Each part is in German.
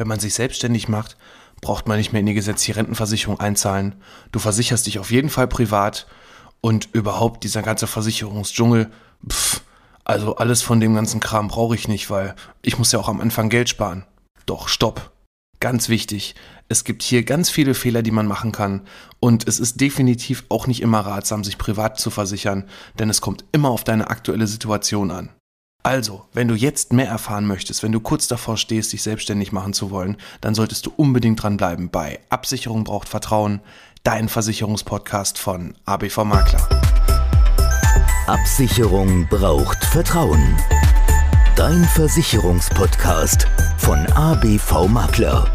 Wenn man sich selbstständig macht, braucht man nicht mehr in die gesetzliche Rentenversicherung einzahlen. Du versicherst dich auf jeden Fall privat und überhaupt dieser ganze Versicherungsdschungel, pff, also alles von dem ganzen Kram brauche ich nicht, weil ich muss ja auch am Anfang Geld sparen. Doch, stopp. Ganz wichtig, es gibt hier ganz viele Fehler, die man machen kann und es ist definitiv auch nicht immer ratsam, sich privat zu versichern, denn es kommt immer auf deine aktuelle Situation an. Also, wenn du jetzt mehr erfahren möchtest, wenn du kurz davor stehst, dich selbstständig machen zu wollen, dann solltest du unbedingt dranbleiben bei Absicherung braucht Vertrauen, dein Versicherungspodcast von ABV Makler. Absicherung braucht Vertrauen. Dein Versicherungspodcast von ABV Makler.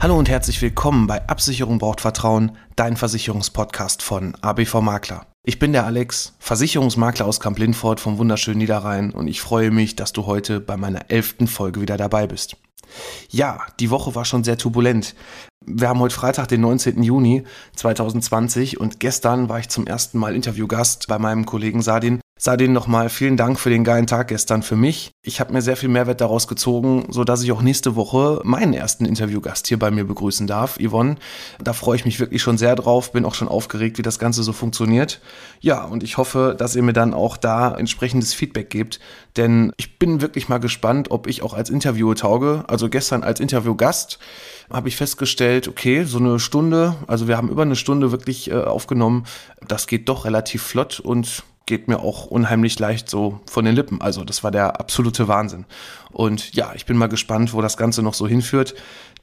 Hallo und herzlich willkommen bei Absicherung braucht Vertrauen, dein Versicherungspodcast von ABV Makler. Ich bin der Alex, Versicherungsmakler aus Kamp-Lindfort vom wunderschönen Niederrhein und ich freue mich, dass du heute bei meiner elften Folge wieder dabei bist. Ja, die Woche war schon sehr turbulent. Wir haben heute Freitag, den 19. Juni 2020 und gestern war ich zum ersten Mal Interviewgast bei meinem Kollegen Sadin Sadin nochmal vielen Dank für den geilen Tag gestern für mich. Ich habe mir sehr viel Mehrwert daraus gezogen, so dass ich auch nächste Woche meinen ersten Interviewgast hier bei mir begrüßen darf, Yvonne. Da freue ich mich wirklich schon sehr drauf, bin auch schon aufgeregt, wie das Ganze so funktioniert. Ja, und ich hoffe, dass ihr mir dann auch da entsprechendes Feedback gebt, denn ich bin wirklich mal gespannt, ob ich auch als Interviewer tauge. Also gestern als Interviewgast habe ich festgestellt, okay, so eine Stunde, also wir haben über eine Stunde wirklich äh, aufgenommen, das geht doch relativ flott und geht mir auch unheimlich leicht so von den Lippen. Also das war der absolute Wahnsinn. Und ja, ich bin mal gespannt, wo das Ganze noch so hinführt.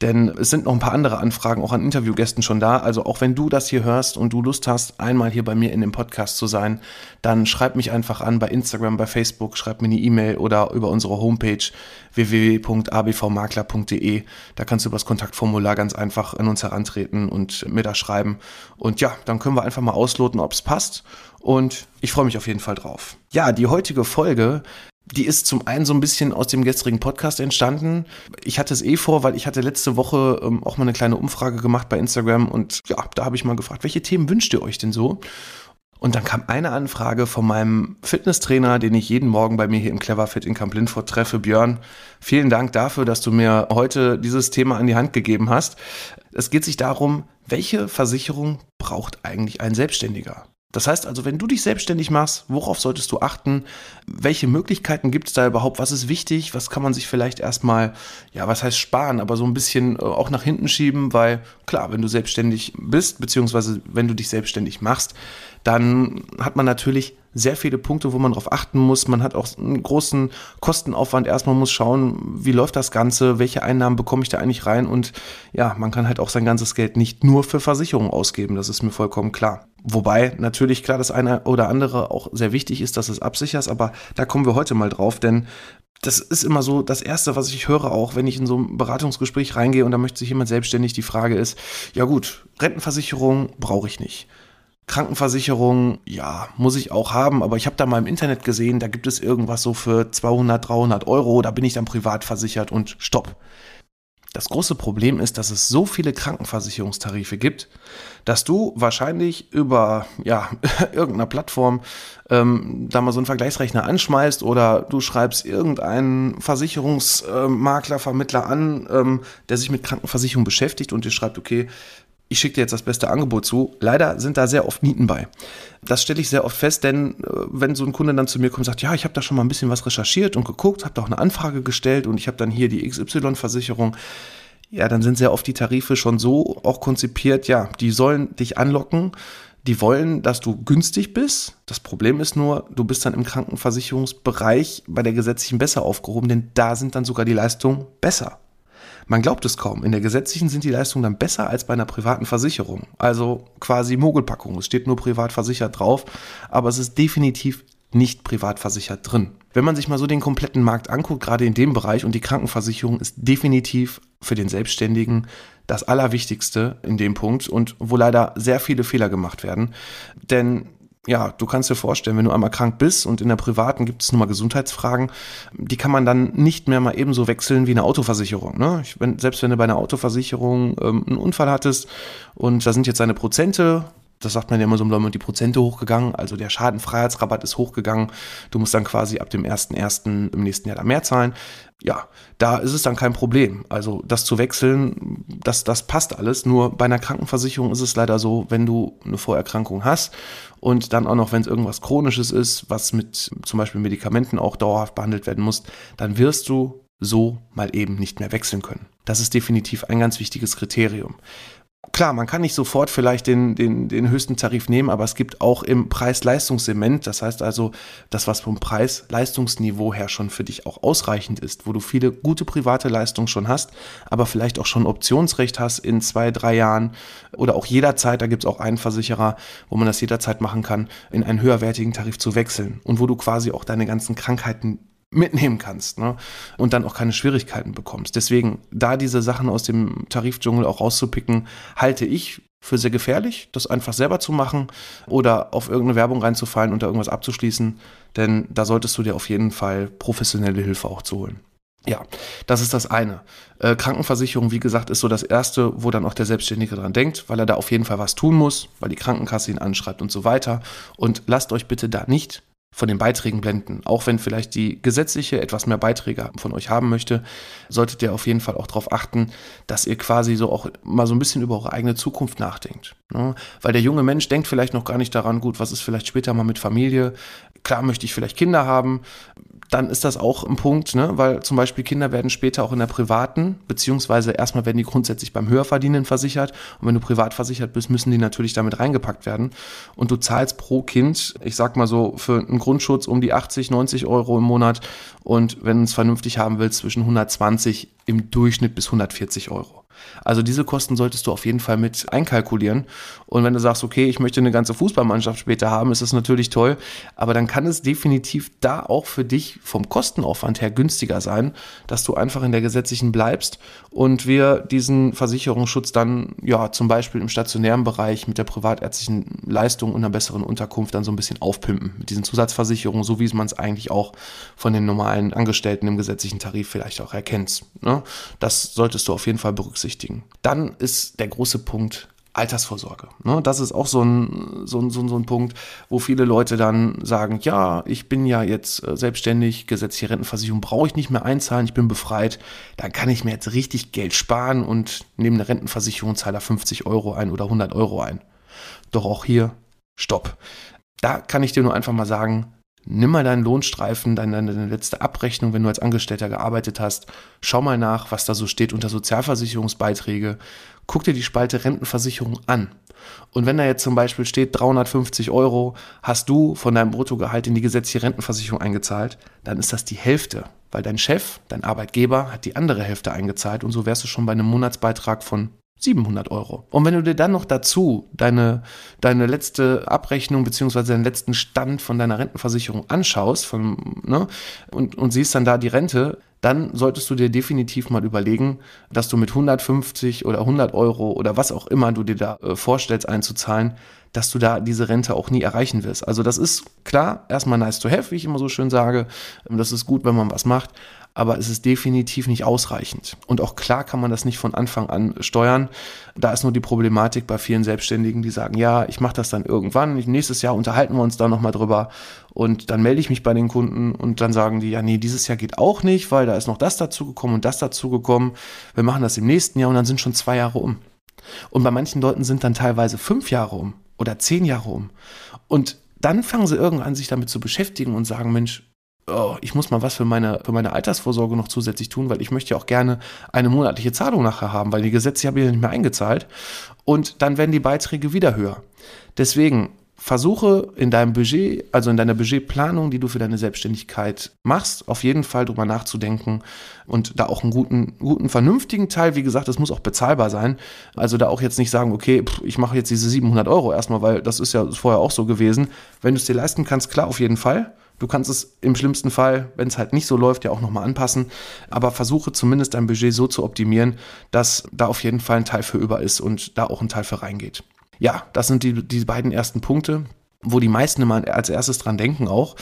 Denn es sind noch ein paar andere Anfragen auch an Interviewgästen schon da. Also auch wenn du das hier hörst und du Lust hast, einmal hier bei mir in dem Podcast zu sein, dann schreib mich einfach an bei Instagram, bei Facebook, schreib mir eine E-Mail oder über unsere Homepage www.abvmakler.de. Da kannst du über das Kontaktformular ganz einfach an uns herantreten und mir da schreiben. Und ja, dann können wir einfach mal ausloten, ob es passt. Und ich freue mich auf jeden Fall drauf. Ja, die heutige Folge die ist zum einen so ein bisschen aus dem gestrigen Podcast entstanden. Ich hatte es eh vor, weil ich hatte letzte Woche ähm, auch mal eine kleine Umfrage gemacht bei Instagram und ja, da habe ich mal gefragt, welche Themen wünscht ihr euch denn so? Und dann kam eine Anfrage von meinem Fitnesstrainer, den ich jeden Morgen bei mir hier im Cleverfit in Camp Lindford treffe. Björn, vielen Dank dafür, dass du mir heute dieses Thema an die Hand gegeben hast. Es geht sich darum, welche Versicherung braucht eigentlich ein Selbstständiger? Das heißt also, wenn du dich selbstständig machst, worauf solltest du achten? Welche Möglichkeiten gibt es da überhaupt? Was ist wichtig? Was kann man sich vielleicht erstmal, ja, was heißt sparen, aber so ein bisschen äh, auch nach hinten schieben? Weil klar, wenn du selbstständig bist, beziehungsweise wenn du dich selbstständig machst, dann hat man natürlich sehr viele Punkte, wo man darauf achten muss. Man hat auch einen großen Kostenaufwand. Erstmal muss schauen, wie läuft das Ganze, welche Einnahmen bekomme ich da eigentlich rein und ja, man kann halt auch sein ganzes Geld nicht nur für Versicherungen ausgeben. Das ist mir vollkommen klar. Wobei natürlich klar das eine oder andere auch sehr wichtig ist, dass es absicherst, aber da kommen wir heute mal drauf, denn das ist immer so das Erste, was ich höre, auch wenn ich in so ein Beratungsgespräch reingehe und da möchte sich jemand selbstständig, die Frage ist, ja gut, Rentenversicherung brauche ich nicht. Krankenversicherung, ja, muss ich auch haben, aber ich habe da mal im Internet gesehen, da gibt es irgendwas so für 200, 300 Euro, da bin ich dann privat versichert und stopp. Das große Problem ist, dass es so viele Krankenversicherungstarife gibt, dass du wahrscheinlich über ja, irgendeiner Plattform ähm, da mal so einen Vergleichsrechner anschmeißt oder du schreibst irgendeinen Versicherungsmakler, Vermittler an, ähm, der sich mit Krankenversicherung beschäftigt und dir schreibt, okay, ich schicke dir jetzt das beste Angebot zu. Leider sind da sehr oft Nieten bei. Das stelle ich sehr oft fest, denn äh, wenn so ein Kunde dann zu mir kommt und sagt, ja, ich habe da schon mal ein bisschen was recherchiert und geguckt, habe da auch eine Anfrage gestellt und ich habe dann hier die XY-Versicherung, ja, dann sind sehr oft die Tarife schon so auch konzipiert, ja, die sollen dich anlocken, die wollen, dass du günstig bist. Das Problem ist nur, du bist dann im Krankenversicherungsbereich bei der gesetzlichen besser aufgehoben, denn da sind dann sogar die Leistungen besser. Man glaubt es kaum. In der gesetzlichen sind die Leistungen dann besser als bei einer privaten Versicherung. Also quasi Mogelpackung. Es steht nur privat versichert drauf, aber es ist definitiv nicht privat versichert drin. Wenn man sich mal so den kompletten Markt anguckt, gerade in dem Bereich und die Krankenversicherung ist definitiv für den Selbstständigen das Allerwichtigste in dem Punkt und wo leider sehr viele Fehler gemacht werden. Denn ja, du kannst dir vorstellen, wenn du einmal krank bist und in der privaten gibt es nun mal Gesundheitsfragen, die kann man dann nicht mehr mal ebenso wechseln wie eine Autoversicherung. Ne? Ich, wenn, selbst wenn du bei einer Autoversicherung ähm, einen Unfall hattest und da sind jetzt deine Prozente, das sagt man ja immer so, im die Prozente hochgegangen, also der Schadenfreiheitsrabatt ist hochgegangen. Du musst dann quasi ab dem 1.1. im nächsten Jahr da mehr zahlen. Ja, da ist es dann kein Problem. Also das zu wechseln, das, das passt alles. Nur bei einer Krankenversicherung ist es leider so, wenn du eine Vorerkrankung hast und dann auch noch, wenn es irgendwas Chronisches ist, was mit zum Beispiel Medikamenten auch dauerhaft behandelt werden muss, dann wirst du so mal eben nicht mehr wechseln können. Das ist definitiv ein ganz wichtiges Kriterium klar, man kann nicht sofort vielleicht den, den, den höchsten Tarif nehmen, aber es gibt auch im Preis-Leistungssegment, das heißt also, das, was vom Preis-Leistungsniveau her schon für dich auch ausreichend ist, wo du viele gute private Leistungen schon hast, aber vielleicht auch schon Optionsrecht hast in zwei, drei Jahren oder auch jederzeit, da gibt es auch einen Versicherer, wo man das jederzeit machen kann, in einen höherwertigen Tarif zu wechseln und wo du quasi auch deine ganzen Krankheiten mitnehmen kannst ne? und dann auch keine Schwierigkeiten bekommst. Deswegen, da diese Sachen aus dem Tarifdschungel auch rauszupicken, halte ich für sehr gefährlich, das einfach selber zu machen oder auf irgendeine Werbung reinzufallen und da irgendwas abzuschließen, denn da solltest du dir auf jeden Fall professionelle Hilfe auch zu holen. Ja, das ist das eine. Äh, Krankenversicherung, wie gesagt, ist so das Erste, wo dann auch der Selbstständige dran denkt, weil er da auf jeden Fall was tun muss, weil die Krankenkasse ihn anschreibt und so weiter. Und lasst euch bitte da nicht von den Beiträgen blenden. Auch wenn vielleicht die gesetzliche etwas mehr Beiträge von euch haben möchte, solltet ihr auf jeden Fall auch darauf achten, dass ihr quasi so auch mal so ein bisschen über eure eigene Zukunft nachdenkt. Ne? Weil der junge Mensch denkt vielleicht noch gar nicht daran, gut, was ist vielleicht später mal mit Familie? Klar möchte ich vielleicht Kinder haben, dann ist das auch ein Punkt, ne? weil zum Beispiel Kinder werden später auch in der privaten, beziehungsweise erstmal werden die grundsätzlich beim Höherverdienen versichert und wenn du privat versichert bist, müssen die natürlich damit reingepackt werden und du zahlst pro Kind, ich sag mal so, für einen Grundschutz um die 80, 90 Euro im Monat und wenn du es vernünftig haben willst, zwischen 120 im Durchschnitt bis 140 Euro. Also diese Kosten solltest du auf jeden Fall mit einkalkulieren. Und wenn du sagst, okay, ich möchte eine ganze Fußballmannschaft später haben, ist das natürlich toll. Aber dann kann es definitiv da auch für dich vom Kostenaufwand her günstiger sein, dass du einfach in der gesetzlichen bleibst und wir diesen Versicherungsschutz dann ja zum Beispiel im stationären Bereich mit der privatärztlichen Leistung und einer besseren Unterkunft dann so ein bisschen aufpimpen mit diesen Zusatzversicherungen, so wie man es eigentlich auch von den normalen Angestellten im gesetzlichen Tarif vielleicht auch erkennt. Ne? Das solltest du auf jeden Fall berücksichtigen berücksichtigen. Dann ist der große Punkt Altersvorsorge. Ne? Das ist auch so ein, so, ein, so, ein, Punkt, wo viele Leute dann sagen, ja, ich bin ja jetzt äh, selbstständig, gesetzliche Rentenversicherung brauche ich nicht mehr einzahlen, ich bin befreit, dann kann ich mir jetzt richtig Geld sparen und neben der Rentenversicherung zahle 50 Euro ein oder 100 Euro ein. Doch auch hier, stopp. Da kann ich dir nur einfach mal sagen, nimm mal deinen Lohnstreifen, deine, deine, letzte Abrechnung, wenn du als Angestellter gearbeitet hast. Schau mal nach, was da so steht unter Sozialversicherungsbeiträge. Guck dir die Spalte Rentenversicherung an. Und wenn da jetzt zum Beispiel steht 350 Euro, hast du von deinem Bruttogehalt in die gesetzliche Rentenversicherung eingezahlt, dann ist das die Hälfte, weil dein Chef, dein Arbeitgeber, hat die andere Hälfte eingezahlt und so wärst du schon bei einem Monatsbeitrag von 700 Euro. Und wenn du dir dann noch dazu deine, deine letzte Abrechnung beziehungsweise deinen letzten Stand von deiner Rentenversicherung anschaust von, ne, und, und siehst dann da die Rente, dann solltest du dir definitiv mal überlegen, dass du mit 150 oder 100 Euro oder was auch immer du dir da äh, vorstellst einzuzahlen, dass du da diese Rente auch nie erreichen wirst. Also das ist klar, erstmal nice to have, wie ich immer so schön sage. Das ist gut, wenn man was macht aber es ist definitiv nicht ausreichend. Und auch klar kann man das nicht von Anfang an steuern. Da ist nur die Problematik bei vielen Selbstständigen, die sagen, ja, ich mache das dann irgendwann, nächstes Jahr unterhalten wir uns da nochmal drüber und dann melde ich mich bei den Kunden und dann sagen die, ja, nee, dieses Jahr geht auch nicht, weil da ist noch das dazu gekommen und das dazu gekommen. Wir machen das im nächsten Jahr und dann sind schon zwei Jahre um. Und bei manchen Leuten sind dann teilweise fünf Jahre um oder zehn Jahre um. Und dann fangen sie irgendwann sich damit zu beschäftigen und sagen, Mensch, oh, ich muss mal was für meine, für meine Altersvorsorge noch zusätzlich tun, weil ich möchte ja auch gerne eine monatliche Zahlung nachher haben, weil die Gesetze habe ich ja nicht mehr eingezahlt. Und dann werden die Beiträge wieder höher. Deswegen versuche in deinem Budget, also in deiner Budgetplanung, die du für deine Selbstständigkeit machst, auf jeden Fall drüber nachzudenken und da auch einen guten, guten, vernünftigen Teil, wie gesagt, das muss auch bezahlbar sein. Also da auch jetzt nicht sagen, okay, pff, ich mache jetzt diese 700 Euro erstmal, weil das ist ja vorher auch so gewesen. Wenn du es dir leisten kannst, klar, auf jeden Fall. Du kannst es im schlimmsten Fall, wenn es halt nicht so läuft, ja auch nochmal anpassen. Aber versuche zumindest dein Budget so zu optimieren, dass da auf jeden Fall ein Teil für über ist und da auch ein Teil für reingeht. Ja, das sind die, die beiden ersten Punkte wo die meisten immer als erstes dran denken auch.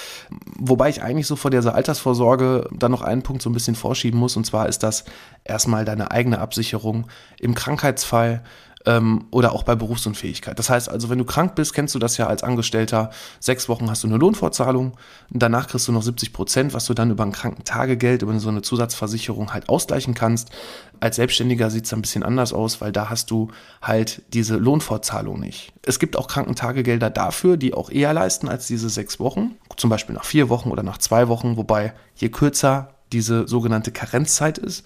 Wobei ich eigentlich so vor dieser Altersvorsorge dann noch einen Punkt so ein bisschen vorschieben muss. Und zwar ist das erstmal deine eigene Absicherung im Krankheitsfall ähm, oder auch bei Berufsunfähigkeit. Das heißt also, wenn du krank bist, kennst du das ja als Angestellter, sechs Wochen hast du eine Lohnfortzahlung, danach kriegst du noch 70 Prozent, was du dann über ein Krankentagegeld, über so eine Zusatzversicherung halt ausgleichen kannst. Als Selbstständiger sieht es ein bisschen anders aus, weil da hast du halt diese Lohnfortzahlung nicht. Es gibt auch Krankentagegelder dafür, die auch eher leisten als diese sechs Wochen, zum Beispiel nach vier Wochen oder nach zwei Wochen, wobei je kürzer diese sogenannte Karenzzeit ist,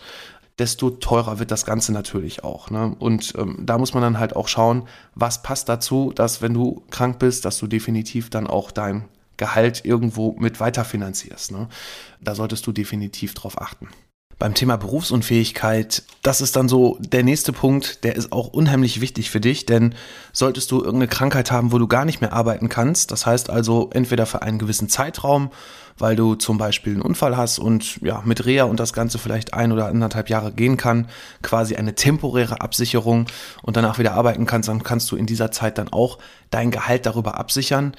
desto teurer wird das Ganze natürlich auch. Ne? Und ähm, da muss man dann halt auch schauen, was passt dazu, dass wenn du krank bist, dass du definitiv dann auch dein Gehalt irgendwo mit weiterfinanzierst. Ne? Da solltest du definitiv drauf achten. Beim Thema Berufsunfähigkeit, das ist dann so der nächste Punkt, der ist auch unheimlich wichtig für dich, denn solltest du irgendeine Krankheit haben, wo du gar nicht mehr arbeiten kannst, das heißt also entweder für einen gewissen Zeitraum weil du zum Beispiel einen Unfall hast und ja, mit Reha und das Ganze vielleicht ein oder anderthalb Jahre gehen kann, quasi eine temporäre Absicherung und danach wieder arbeiten kannst, dann kannst du in dieser Zeit dann auch dein Gehalt darüber absichern.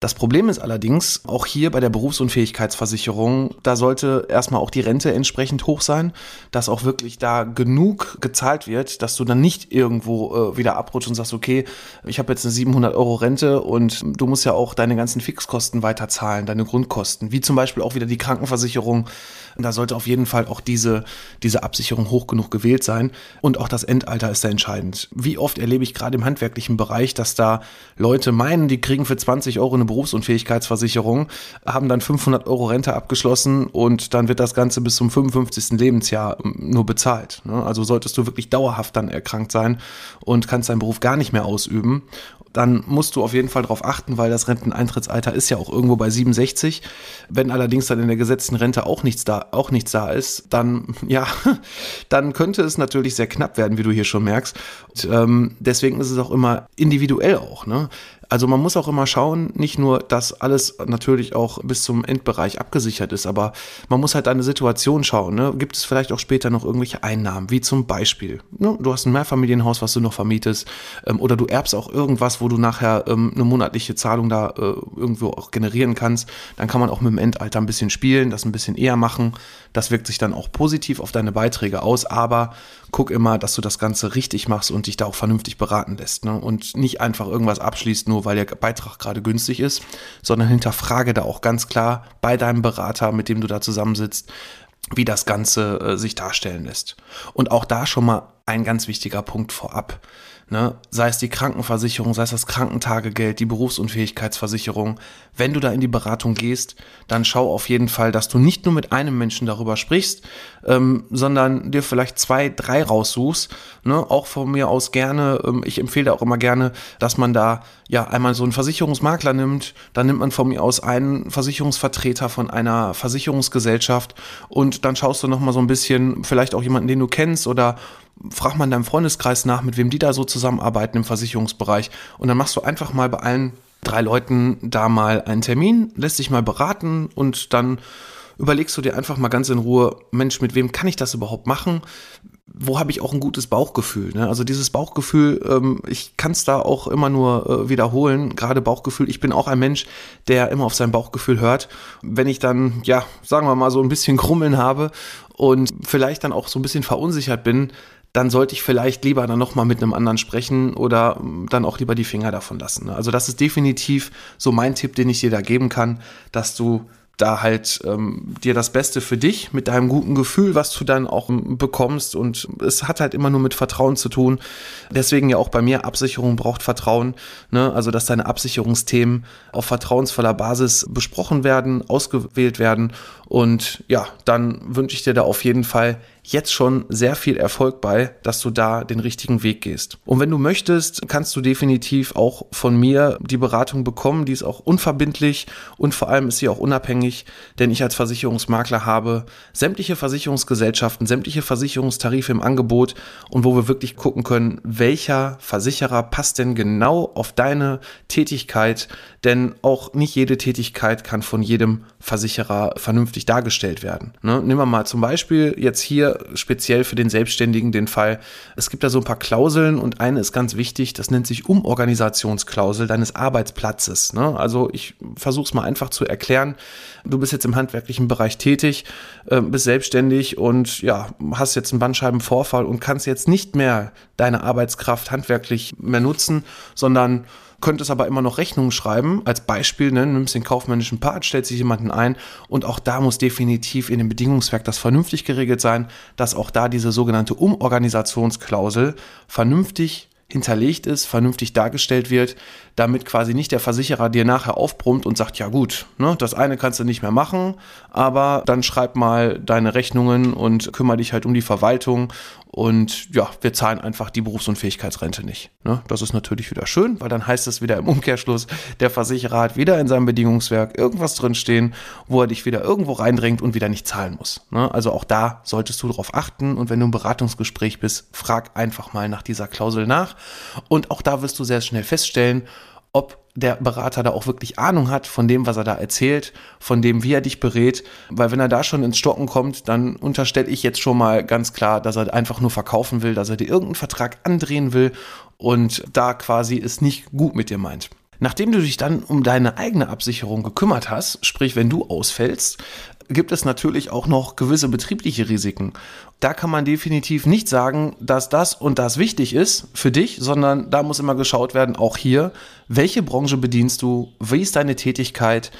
Das Problem ist allerdings, auch hier bei der Berufsunfähigkeitsversicherung, da sollte erstmal auch die Rente entsprechend hoch sein, dass auch wirklich da genug gezahlt wird, dass du dann nicht irgendwo äh, wieder abrutschst und sagst, okay, ich habe jetzt eine 700 Euro Rente und du musst ja auch deine ganzen Fixkosten weiterzahlen, deine Grundkosten, wie zum Beispiel auch wieder die Krankenversicherung da sollte auf jeden Fall auch diese, diese Absicherung hoch genug gewählt sein. Und auch das Endalter ist da entscheidend. Wie oft erlebe ich gerade im handwerklichen Bereich, dass da Leute meinen, die kriegen für 20 Euro eine Berufsunfähigkeitsversicherung, haben dann 500 Euro Rente abgeschlossen und dann wird das Ganze bis zum 55. Lebensjahr ähm, nur bezahlt. Ne? Also solltest du wirklich dauerhaft dann erkrankt sein und kannst deinen Beruf gar nicht mehr ausüben dann musst du auf jeden Fall darauf achten, weil das Renteneintrittsalter ist ja auch irgendwo bei 67. Wenn allerdings dann in der gesetzten Rente auch nichts da, auch nichts da ist, dann, ja, dann könnte es natürlich sehr knapp werden, wie du hier schon merkst. Und, ähm, deswegen ist es auch immer individuell auch, ne? Also man muss auch immer schauen, nicht nur, dass alles natürlich auch bis zum Endbereich abgesichert ist, aber man muss halt eine Situation schauen. Ne? Gibt es vielleicht auch später noch irgendwelche Einnahmen, wie zum Beispiel, ne? du hast ein Mehrfamilienhaus, was du noch vermietest, ähm, oder du erbst auch irgendwas, wo du nachher ähm, eine monatliche Zahlung da äh, irgendwo auch generieren kannst. Dann kann man auch mit dem Endalter ein bisschen spielen, das ein bisschen eher machen. Das wirkt sich dann auch positiv auf deine Beiträge aus, aber guck immer, dass du das Ganze richtig machst und dich da auch vernünftig beraten lässt. Ne? Und nicht einfach irgendwas abschließt, nur weil der Beitrag gerade günstig ist, sondern hinterfrage da auch ganz klar bei deinem Berater, mit dem du da zusammensitzt, wie das Ganze äh, sich darstellen lässt. Und auch da schon mal ein ganz wichtiger Punkt vorab. Ne? Sei es die Krankenversicherung, sei es das Krankentagegeld, die Berufsunfähigkeitsversicherung. Wenn du da in die Beratung gehst, dann schau auf jeden Fall, dass du nicht nur mit einem Menschen darüber sprichst, ähm, sondern dir vielleicht zwei, drei raussuchst. Ne? Auch von mir aus gerne, ähm, ich empfehle auch immer gerne, dass man da ja einmal so einen Versicherungsmakler nimmt, dann nimmt man von mir aus einen Versicherungsvertreter von einer Versicherungsgesellschaft und dann schaust du nochmal so ein bisschen, vielleicht auch jemanden, den du kennst oder frag mal in deinem Freundeskreis nach, mit wem die da so zusammenarbeiten im Versicherungsbereich. Und dann machst du einfach mal bei allen drei Leuten da mal einen Termin, lässt dich mal beraten und dann überlegst du dir einfach mal ganz in Ruhe, Mensch, mit wem kann ich das überhaupt machen? Wo habe ich auch ein gutes Bauchgefühl? Ne? Also dieses Bauchgefühl, ähm, ich kann es da auch immer nur äh, wiederholen, gerade Bauchgefühl. Ich bin auch ein Mensch, der immer auf sein Bauchgefühl hört. Wenn ich dann, ja, sagen wir mal, so ein bisschen Krummeln habe und vielleicht dann auch so ein bisschen verunsichert bin, dann sollte ich vielleicht lieber dann nochmal mit einem anderen sprechen oder dann auch lieber die Finger davon lassen. Ne? Also das ist definitiv so mein Tipp, den ich dir da geben kann, dass du da halt ähm, dir das Beste für dich mit deinem guten Gefühl, was du dann auch ähm, bekommst. Und es hat halt immer nur mit Vertrauen zu tun. Deswegen ja auch bei mir, Absicherung braucht Vertrauen. Ne? Also, dass deine Absicherungsthemen auf vertrauensvoller Basis besprochen werden, ausgewählt werden. Und ja, dann wünsche ich dir da auf jeden Fall jetzt schon sehr viel Erfolg bei, dass du da den richtigen Weg gehst. Und wenn du möchtest, kannst du definitiv auch von mir die Beratung bekommen. Die ist auch unverbindlich und vor allem ist sie auch unabhängig, denn ich als Versicherungsmakler habe sämtliche Versicherungsgesellschaften, sämtliche Versicherungstarife im Angebot und wo wir wirklich gucken können, welcher Versicherer passt denn genau auf deine Tätigkeit, denn auch nicht jede Tätigkeit kann von jedem Versicherer vernünftig dargestellt werden. Ne? Nehmen wir mal zum Beispiel jetzt hier speziell für den Selbstständigen den Fall. Es gibt da so ein paar Klauseln und eine ist ganz wichtig, das nennt sich Umorganisationsklausel deines Arbeitsplatzes. Ne? Also ich versuche es mal einfach zu erklären. Du bist jetzt im handwerklichen Bereich tätig, äh, bist selbstständig und ja, hast jetzt einen Bandscheibenvorfall und kannst jetzt nicht mehr deine Arbeitskraft handwerklich mehr nutzen, sondern könntest aber immer noch Rechnungen schreiben. Als Beispiel, ne, nimmst den kaufmännischen Part, stellst sich jemanden ein und auch da muss definitiv in dem Bedingungswerk das vernünftig geregelt sein, dass auch da diese sogenannte Umorganisationsklausel vernünftig hinterlegt ist, vernünftig dargestellt wird, damit quasi nicht der Versicherer dir nachher aufbrummt und sagt, ja gut, ne, das eine kannst du nicht mehr machen, aber dann schreib mal deine Rechnungen und kümmere dich halt um die Verwaltung und ja, wir zahlen einfach die Berufsunfähigkeitsrente nicht. Ne? Das ist natürlich wieder schön, weil dann heißt es wieder im Umkehrschluss, der Versicherer hat wieder in seinem Bedingungswerk irgendwas drinstehen, wo er dich wieder irgendwo reindrängt und wieder nicht zahlen muss. Ne? Also auch da solltest du darauf achten und wenn du im Beratungsgespräch bist, frag einfach mal nach dieser Klausel nach. Und auch da wirst du sehr schnell feststellen, ob der Berater da auch wirklich Ahnung hat von dem, was er da erzählt, von dem, wie er dich berät. Weil wenn er da schon ins Stocken kommt, dann unterstelle ich jetzt schon mal ganz klar, dass er einfach nur verkaufen will, dass er dir irgendeinen Vertrag andrehen will und da quasi es nicht gut mit dir meint. Nachdem du dich dann um deine eigene Absicherung gekümmert hast, sprich wenn du ausfällst, gibt es natürlich auch noch gewisse betriebliche Risiken. Da kann man definitiv nicht sagen, dass das und das wichtig ist für dich, sondern da muss immer geschaut werden, auch hier, welche Branche bedienst du, wie ist deine Tätigkeit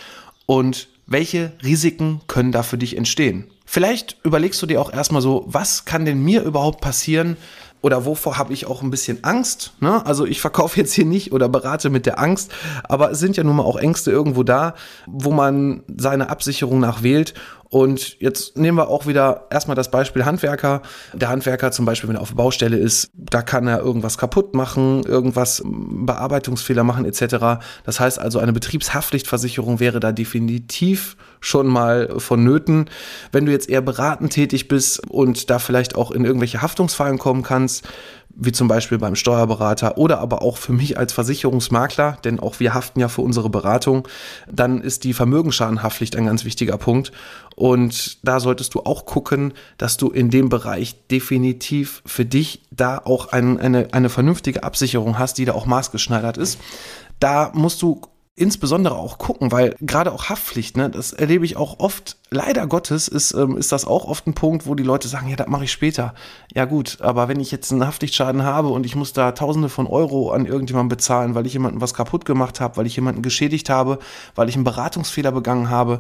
und welche Risiken können da für dich entstehen. Vielleicht überlegst du dir auch erstmal so, was kann denn mir überhaupt passieren, oder wovor habe ich auch ein bisschen Angst? Ne? Also ich verkaufe jetzt hier nicht oder berate mit der Angst, aber es sind ja nun mal auch Ängste irgendwo da, wo man seine Absicherung nach wählt. Und jetzt nehmen wir auch wieder erstmal das Beispiel Handwerker. Der Handwerker zum Beispiel, wenn er auf der Baustelle ist, da kann er irgendwas kaputt machen, irgendwas Bearbeitungsfehler machen etc. Das heißt also, eine Betriebshaftpflichtversicherung wäre da definitiv schon mal vonnöten. Wenn du jetzt eher beratend tätig bist und da vielleicht auch in irgendwelche Haftungsfallen kommen kannst, wie zum Beispiel beim Steuerberater oder aber auch für mich als Versicherungsmakler, denn auch wir haften ja für unsere Beratung, dann ist die Vermögensschadenhaftpflicht ein ganz wichtiger Punkt. Und da solltest du auch gucken, dass du in dem Bereich definitiv für dich da auch ein, eine, eine vernünftige Absicherung hast, die da auch maßgeschneidert ist. Da musst du insbesondere auch gucken, weil gerade auch Haftpflicht, ne, das erlebe ich auch oft, leider Gottes ist, ähm, ist das auch oft ein Punkt, wo die Leute sagen, ja, das mache ich später. Ja gut, aber wenn ich jetzt einen Haftpflichtschaden habe und ich muss da Tausende von Euro an irgendjemanden bezahlen, weil ich jemanden was kaputt gemacht habe, weil ich jemanden geschädigt habe, weil ich einen Beratungsfehler begangen habe,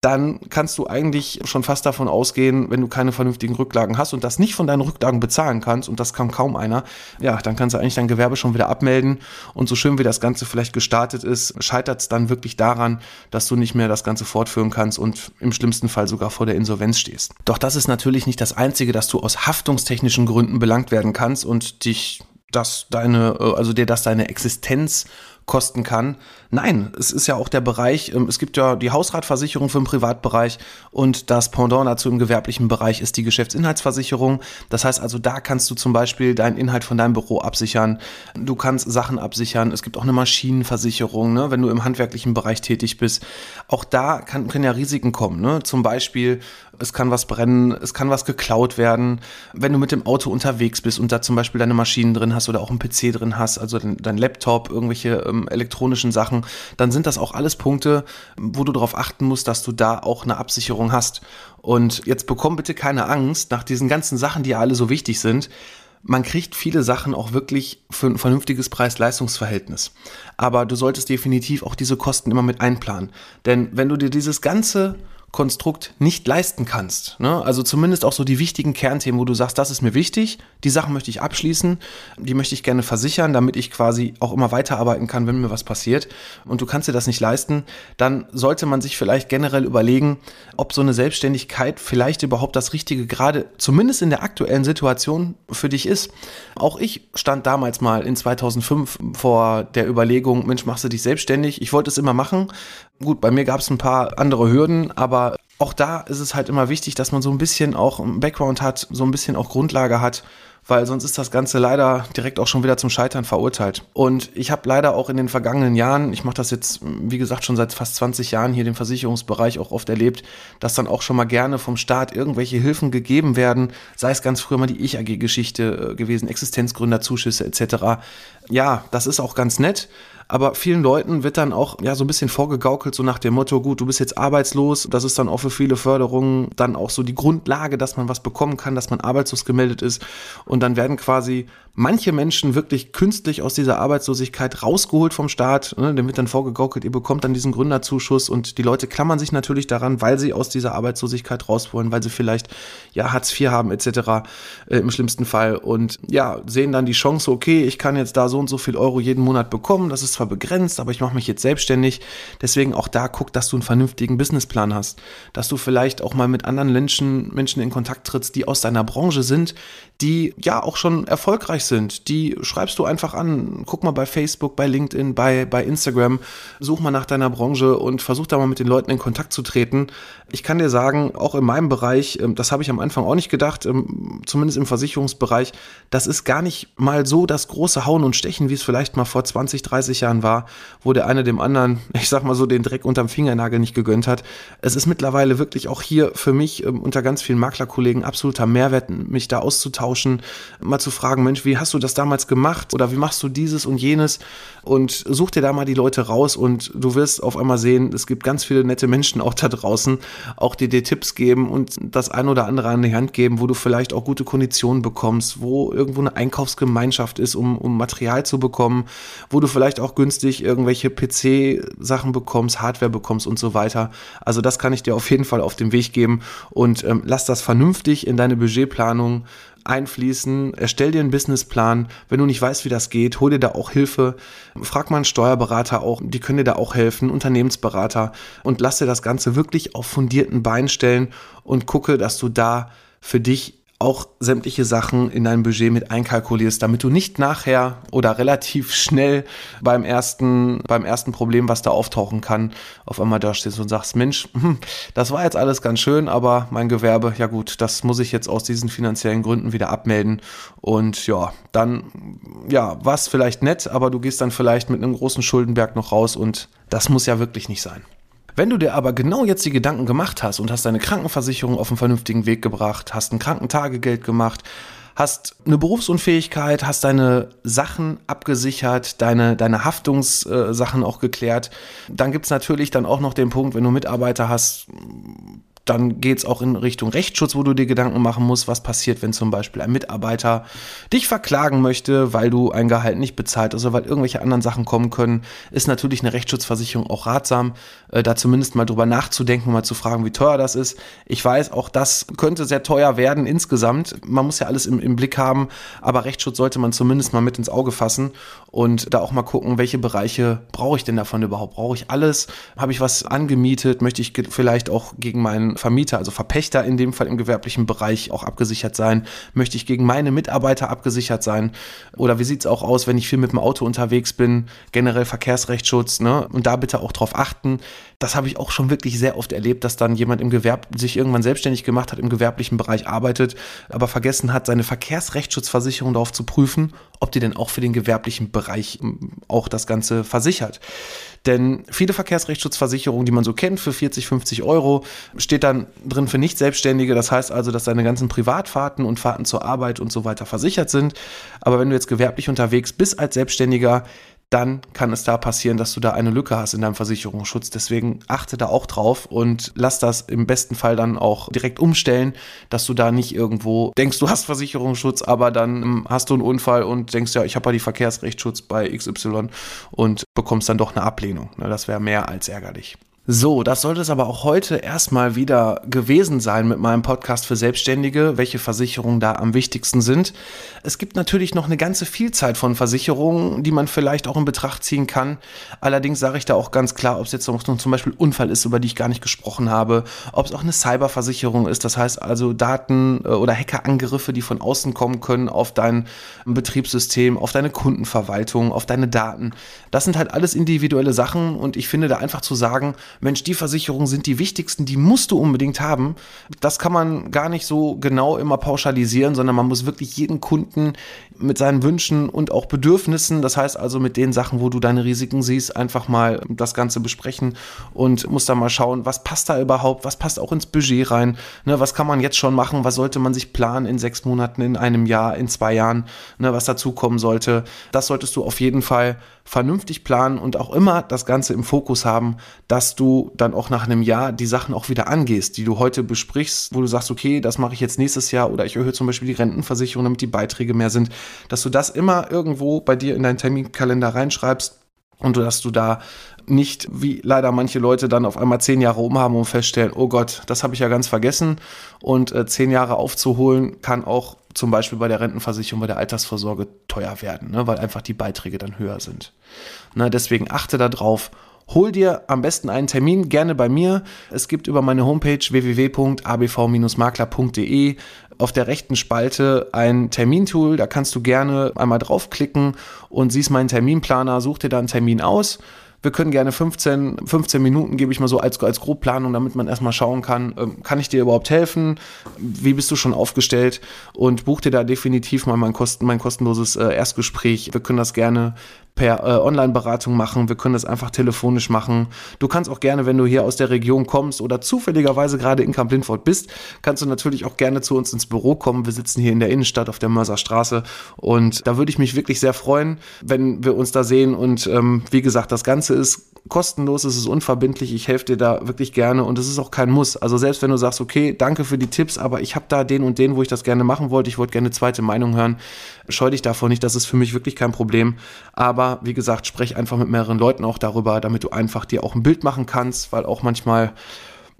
dann kannst du eigentlich schon fast davon ausgehen, wenn du keine vernünftigen Rücklagen hast und das nicht von deinen Rücklagen bezahlen kannst, und das kann kaum einer, ja, dann kannst du eigentlich dein Gewerbe schon wieder abmelden. Und so schön wie das Ganze vielleicht gestartet ist, scheitert es dann wirklich daran, dass du nicht mehr das Ganze fortführen kannst und im schlimmsten Fall sogar vor der Insolvenz stehst. Doch das ist natürlich nicht das Einzige, dass du aus haftungstechnischen Gründen belangt werden kannst und dich dass deine, äh, also dir das deine Existenz kosten kann. Nein, es ist ja auch der Bereich, ähm, es gibt ja die Hausratversicherung für den Privatbereich und das Pendant dazu im gewerblichen Bereich ist die Geschäftsinhaltsversicherung. Das heißt also, da kannst du zum Beispiel deinen Inhalt von deinem Büro absichern. Du kannst Sachen absichern. Es gibt auch eine Maschinenversicherung, ne, wenn du im handwerklichen Bereich tätig bist. Auch da kann, können ja Risiken kommen. Ne? Zum Beispiel, es kann was brennen, es kann was geklaut werden. Wenn du mit dem Auto unterwegs bist und da zum Beispiel deine Maschinen drin hast oder auch einen PC drin hast, also dein, dein Laptop, irgendwelche ähm, elektronischen Sachen, dann sind das auch alles Punkte, wo du darauf achten musst, dass du da auch eine Absicherung hast. Und jetzt bekomm bitte keine Angst nach diesen ganzen Sachen, die ja alle so wichtig sind man kriegt viele Sachen auch wirklich für ein vernünftiges Preis-Leistungs-Verhältnis. Aber du solltest definitiv auch diese Kosten immer mit einplanen. Denn wenn du dir dieses ganze Konstrukt nicht leisten kannst. Ne? Also zumindest auch so die wichtigen Kernthemen, wo du sagst, das ist mir wichtig, die Sachen möchte ich abschließen, die möchte ich gerne versichern, damit ich quasi auch immer weiterarbeiten kann, wenn mir was passiert. Und du kannst dir das nicht leisten, dann sollte man sich vielleicht generell überlegen, ob so eine Selbstständigkeit vielleicht überhaupt das Richtige gerade, zumindest in der aktuellen Situation für dich ist. Auch ich stand damals mal in 2005 vor der Überlegung, Mensch, machst du dich selbstständig? Ich wollte es immer machen, Gut, bei mir gab es ein paar andere Hürden, aber auch da ist es halt immer wichtig, dass man so ein bisschen auch einen Background hat, so ein bisschen auch Grundlage hat, weil sonst ist das Ganze leider direkt auch schon wieder zum Scheitern verurteilt. Und ich habe leider auch in den vergangenen Jahren, ich mache das jetzt, wie gesagt, schon seit fast 20 Jahren hier den Versicherungsbereich auch oft erlebt, dass dann auch schon mal gerne vom Staat irgendwelche Hilfen gegeben werden, sei es ganz früher mal die Ich-AG-Geschichte äh, gewesen, Existenzgründerzuschüsse etc. Ja, das ist auch ganz nett, aber vielen Leuten wird dann auch ja so ein bisschen vorgegaukelt, so nach dem Motto, gut, du bist jetzt arbeitslos. Das ist dann auch für viele Förderungen dann auch so die Grundlage, dass man was bekommen kann, dass man arbeitslos gemeldet ist. Und dann werden quasi manche Menschen wirklich künstlich aus dieser Arbeitslosigkeit rausgeholt vom Staat. Ne? Dem wird dann vorgegaukelt, ihr bekommt dann diesen Gründerzuschuss und die Leute klammern sich natürlich daran, weil sie aus dieser Arbeitslosigkeit raus wollen, weil sie vielleicht ja Hartz IV haben etc. Äh, im schlimmsten Fall und ja, sehen dann die Chance, okay, ich kann jetzt da so und so viel Euro jeden Monat bekommen. Das ist zwar begrenzt, aber ich mache mich jetzt selbstständig. Deswegen auch da guck, dass du einen vernünftigen Businessplan hast, dass du vielleicht auch mal mit anderen Menschen, Menschen in Kontakt trittst, die aus deiner Branche sind, die ja auch schon erfolgreich sind. Die schreibst du einfach an. Guck mal bei Facebook, bei LinkedIn, bei, bei Instagram. Such mal nach deiner Branche und versuch da mal mit den Leuten in Kontakt zu treten. Ich kann dir sagen, auch in meinem Bereich, ähm, das habe ich am Anfang auch nicht gedacht, ähm, zumindest im Versicherungsbereich, das ist gar nicht mal so das große Hauen und Stechen, wie es vielleicht mal vor 20, 30 Jahren war, wo der eine dem anderen, ich sag mal so, den Dreck unterm Fingernagel nicht gegönnt hat. Es ist mittlerweile wirklich auch hier für mich ähm, unter ganz vielen Maklerkollegen absoluter Mehrwert, mich da auszutauschen, mal zu fragen, Mensch, wie hast du das damals gemacht oder wie machst du dieses und jenes und such dir da mal die Leute raus und du wirst auf einmal sehen, es gibt ganz viele nette Menschen auch da draußen, auch die dir Tipps geben und das ein oder andere an die Hand geben, wo du vielleicht auch gute Konditionen bekommst, wo irgendwo eine Einkaufsgemeinschaft ist, um, um Material zu bekommen, wo du vielleicht auch günstig irgendwelche PC-Sachen bekommst, Hardware bekommst und so weiter. Also das kann ich dir auf jeden Fall auf den Weg geben und ähm, lass das vernünftig in deine Budgetplanung einfließen. Erstell dir einen Businessplan. Wenn du nicht weißt, wie das geht, hol dir da auch Hilfe. Frag mal einen Steuerberater auch, die können dir da auch helfen, Unternehmensberater und lass dir das Ganze wirklich auf fundierten Beinen stellen und gucke, dass du da für dich auch sämtliche Sachen in dein Budget mit einkalkulierst, damit du nicht nachher oder relativ schnell beim ersten, beim ersten Problem, was da auftauchen kann, auf einmal da stehst und sagst, Mensch, hm, das war jetzt alles ganz schön, aber mein Gewerbe, ja gut, das muss ich jetzt aus diesen finanziellen Gründen wieder abmelden. Und ja, dann, ja, war es vielleicht nett, aber du gehst dann vielleicht mit einem großen Schuldenberg noch raus und das muss ja wirklich nicht sein. Wenn du dir aber genau jetzt die Gedanken gemacht hast und hast deine Krankenversicherung auf einen vernünftigen Weg gebracht, hast ein Krankentagegeld gemacht, hast eine Berufsunfähigkeit, hast deine Sachen abgesichert, deine, deine Haftungssachen auch geklärt, dann gibt's natürlich dann auch noch den Punkt, wenn du Mitarbeiter hast, dann geht es auch in Richtung Rechtsschutz, wo du dir Gedanken machen musst, was passiert, wenn zum Beispiel ein Mitarbeiter dich verklagen möchte, weil du ein Gehalt nicht bezahlt, also weil irgendwelche anderen Sachen kommen können, ist natürlich eine Rechtsschutzversicherung auch ratsam, äh, da zumindest mal drüber nachzudenken, mal zu fragen, wie teuer das ist. Ich weiß, auch das könnte sehr teuer werden insgesamt. Man muss ja alles im, im Blick haben, aber Rechtsschutz sollte man zumindest mal mit ins Auge fassen und da auch mal gucken, welche Bereiche brauche ich denn davon überhaupt? Brauche ich alles? Habe ich was angemietet? Möchte ich vielleicht auch gegen meinen Vermieter, also Verpächter in dem Fall im gewerblichen Bereich auch abgesichert sein? Möchte ich gegen meine Mitarbeiter abgesichert sein? Oder wie sieht es auch aus, wenn ich viel mit dem Auto unterwegs bin? Generell Verkehrsrechtsschutz, ne? Und da bitte auch drauf achten. Das habe ich auch schon wirklich sehr oft erlebt, dass dann jemand im Gewerb sich irgendwann selbstständig gemacht hat, im gewerblichen Bereich arbeitet, aber vergessen hat, seine Verkehrsrechtsschutzversicherung darauf zu prüfen, ob die denn auch für den gewerblichen Bereich ähm, auch das Ganze versichert. Denn viele Verkehrsrechtsschutzversicherungen, die man so kennt, für 40, 50 Euro, steht dann drin für Nicht-Selbstständige. Das heißt also, dass deine ganzen Privatfahrten und Fahrten zur Arbeit und so weiter versichert sind. Aber wenn du jetzt gewerblich unterwegs bist als Selbstständiger, dann kann es da passieren, dass du da eine Lücke hast in deinem Versicherungsschutz. Deswegen achte da auch drauf und lass das im besten Fall dann auch direkt umstellen, dass du da nicht irgendwo denkst, du hast Versicherungsschutz, aber dann ähm, hast du einen Unfall und denkst, ja, ich habe ja die Verkehrsrechtsschutz bei XY und bekommst dann doch eine Ablehnung. Das wäre mehr als ärgerlich. So, das sollte es aber auch heute erstmal wieder gewesen sein mit meinem Podcast für Selbstständige, welche Versicherungen da am wichtigsten sind. Es gibt natürlich noch eine ganze Vielzahl von Versicherungen, die man vielleicht auch in Betracht ziehen kann. Allerdings sage ich da auch ganz klar, ob es jetzt noch zum Beispiel Unfall ist, über die ich gar nicht gesprochen habe, ob es auch eine Cyberversicherung ist, das heißt also Daten äh, oder Hackerangriffe, die von außen kommen können auf dein Betriebssystem, auf deine Kundenverwaltung, auf deine Daten. Das sind halt alles individuelle Sachen und ich finde da einfach zu sagen, Mensch, die Versicherungen sind die wichtigsten, die musst du unbedingt haben. Das kann man gar nicht so genau immer pauschalisieren, sondern man muss wirklich jeden Kunden mit seinen Wünschen und auch Bedürfnissen, das heißt also mit den Sachen, wo du deine Risiken siehst, einfach mal das Ganze besprechen und muss da mal schauen, was passt da überhaupt, was passt auch ins Budget rein, ne, was kann man jetzt schon machen, was sollte man sich planen in sechs Monaten, in einem Jahr, in zwei Jahren, ne, was dazu kommen sollte. Das solltest du auf jeden Fall vernünftig planen und auch immer das Ganze im Fokus haben, dass du dann auch nach einem Jahr die Sachen auch wieder angehst, die du heute besprichst, wo du sagst, okay, das mache ich jetzt nächstes Jahr oder ich erhöhe zum Beispiel die Rentenversicherung, damit die Beiträge mehr sind, dass du das immer irgendwo bei dir in deinen Terminkalender reinschreibst und dass du da nicht, wie leider manche Leute dann auf einmal zehn Jahre umhaben und feststellen, oh Gott, das habe ich ja ganz vergessen. Und äh, zehn Jahre aufzuholen kann auch zum Beispiel bei der Rentenversicherung, bei der Altersvorsorge teuer werden, ne, weil einfach die Beiträge dann höher sind. Na, deswegen achte darauf. Hol dir am besten einen Termin, gerne bei mir. Es gibt über meine Homepage www.abv-makler.de auf der rechten Spalte ein Termintool. Da kannst du gerne einmal draufklicken und siehst meinen Terminplaner, such dir da einen Termin aus wir können gerne 15, 15 Minuten, gebe ich mal so als, als Grobplanung, damit man erstmal schauen kann, ähm, kann ich dir überhaupt helfen? Wie bist du schon aufgestellt? Und buch dir da definitiv mal mein, Kosten, mein kostenloses äh, Erstgespräch. Wir können das gerne per äh, Online-Beratung machen, wir können das einfach telefonisch machen. Du kannst auch gerne, wenn du hier aus der Region kommst oder zufälligerweise gerade in Kamp Lindfort bist, kannst du natürlich auch gerne zu uns ins Büro kommen. Wir sitzen hier in der Innenstadt auf der Mörserstraße und da würde ich mich wirklich sehr freuen, wenn wir uns da sehen und ähm, wie gesagt, das Ganze ist kostenlos, es ist unverbindlich, ich helfe dir da wirklich gerne und es ist auch kein Muss. Also selbst wenn du sagst, okay, danke für die Tipps, aber ich habe da den und den, wo ich das gerne machen wollte, ich wollte gerne zweite Meinung hören, scheu dich davor nicht, das ist für mich wirklich kein Problem. Aber wie gesagt, sprech einfach mit mehreren Leuten auch darüber, damit du einfach dir auch ein Bild machen kannst, weil auch manchmal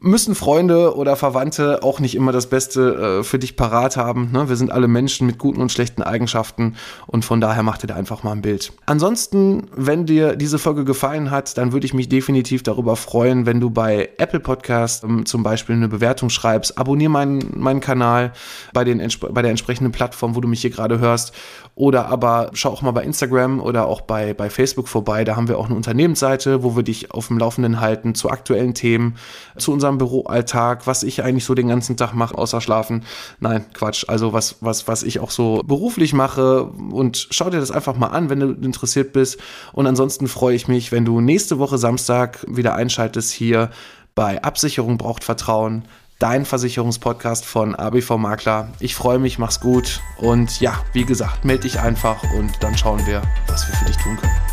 müssen Freunde oder Verwandte auch nicht immer das Beste äh, für dich parat haben. Ne? Wir sind alle Menschen mit guten und schlechten Eigenschaften und von daher mach dir da einfach mal ein Bild. Ansonsten, wenn dir diese Folge gefallen hat, dann würde ich mich definitiv darüber freuen, wenn du bei Apple Podcast ähm, zum Beispiel eine Bewertung schreibst. Abonniere meinen, meinen Kanal bei, den, bei der entsprechenden Plattform, wo du mich hier gerade hörst. Oder aber schau auch mal bei Instagram oder auch bei, bei Facebook vorbei. Da haben wir auch eine Unternehmensseite, wo wir dich auf dem Laufenden halten zu aktuellen Themen, zu unserem unserem Büroalltag, was ich eigentlich so den ganzen Tag mache, außer schlafen. Nein, Quatsch. Also was, was, was ich auch so beruflich mache. Und schau dir das einfach mal an, wenn du interessiert bist. Und ansonsten freue ich mich, wenn du nächste Woche Samstag wieder einschaltest hier bei Absicherung braucht Vertrauen. Dein Versicherungspodcast von ABV Makler. Ich freue mich, mach's gut und ja, wie gesagt, melde dich einfach und dann schauen wir, was wir für dich tun können.